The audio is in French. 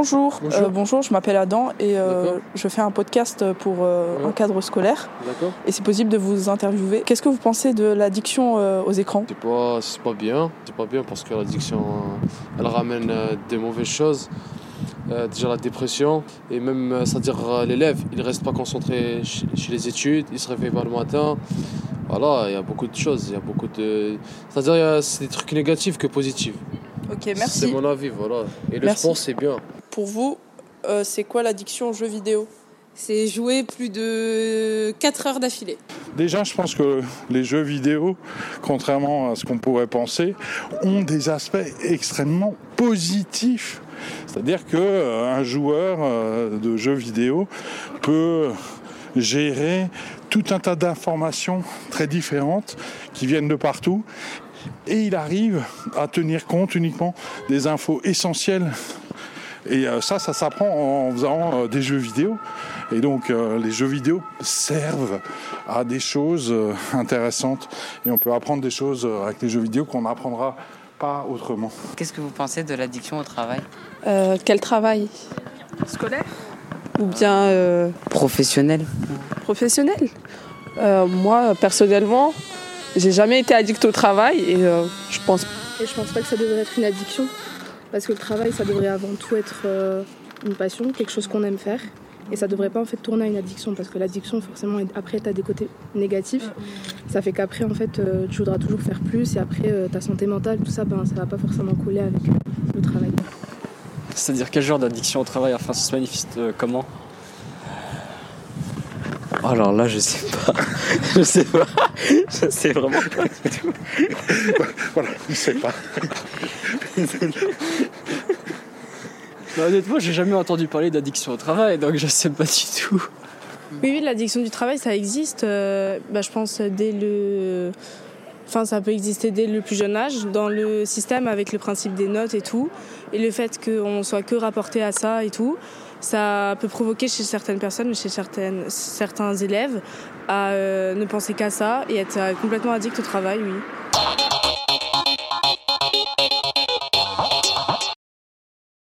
Bonjour, Bonjour. Euh, bonjour, je m'appelle Adam et euh, je fais un podcast pour euh, Ouais. un cadre scolaire D'accord. et c'est possible de vous interviewer. Qu'est-ce que vous pensez de l'addiction euh, aux écrans? C'est pas, c'est pas bien. C'est pas bien parce que l'addiction, euh, elle ramène euh, des mauvaises choses. Euh, déjà la dépression et même, euh, c'est-à-dire euh, l'élève, il reste pas concentré chez, chez les études, il se réveille pas le matin. Voilà, il y a beaucoup de choses, il y a beaucoup de... C'est-à-dire, il y a- c'est des trucs négatifs que positifs. Ok, C'est merci. mon avis, voilà. Et le Merci. sport, c'est bien. Pour vous, euh, c'est quoi l'addiction aux jeux vidéo? C'est jouer plus de 4 heures d'affilée. Déjà, je pense que les jeux vidéo, contrairement à ce qu'on pourrait penser, ont des aspects extrêmement positifs. C'est-à-dire que euh, un joueur euh, de jeux vidéo peut gérer tout un tas d'informations très différentes qui viennent de partout et il arrive à tenir compte uniquement des infos essentielles. Et euh, ça, ça s'apprend en faisant euh, des jeux vidéo. Et donc euh, les jeux vidéo servent à des choses euh, intéressantes et on peut apprendre des choses avec les jeux vidéo qu'on n'apprendra pas autrement. Qu'est-ce que vous pensez de l'addiction au travail? Euh, quel travail? Scolaire? Ou bien euh, Professionnel professionnel? Euh, Moi, personnellement, j'ai jamais été addict au travail et euh, je pense Et je pense pas que ça devrait être une addiction. Parce que le travail, ça devrait avant tout être euh, une passion, quelque chose qu'on aime faire. Et ça devrait pas en fait tourner à une addiction. Parce que l'addiction, forcément, après, tu as des côtés négatifs. Ça fait qu'après, en fait, euh, tu voudras toujours faire plus. Et après, euh, ta santé mentale, tout ça, ben, ça va pas forcément coller avec le travail. C'est-à-dire quel genre d'addiction au travail? Enfin, ça se manifeste euh, comment? Alors là, je sais pas. je sais pas. Je sais vraiment pas. Voilà, je sais pas. Bah, Honnêtement, j'ai jamais entendu parler d'addiction au travail, donc je sais pas du tout. Oui, oui, l'addiction du travail, ça existe. euh, bah, je pense dès le. Enfin, ça peut exister dès le plus jeune âge, dans le système avec le principe des notes et tout. Et le fait qu'on soit que rapporté à ça et tout, ça peut provoquer chez certaines personnes, chez certaines, certains élèves, à euh, ne penser qu'à ça et être euh, complètement addict au travail, oui.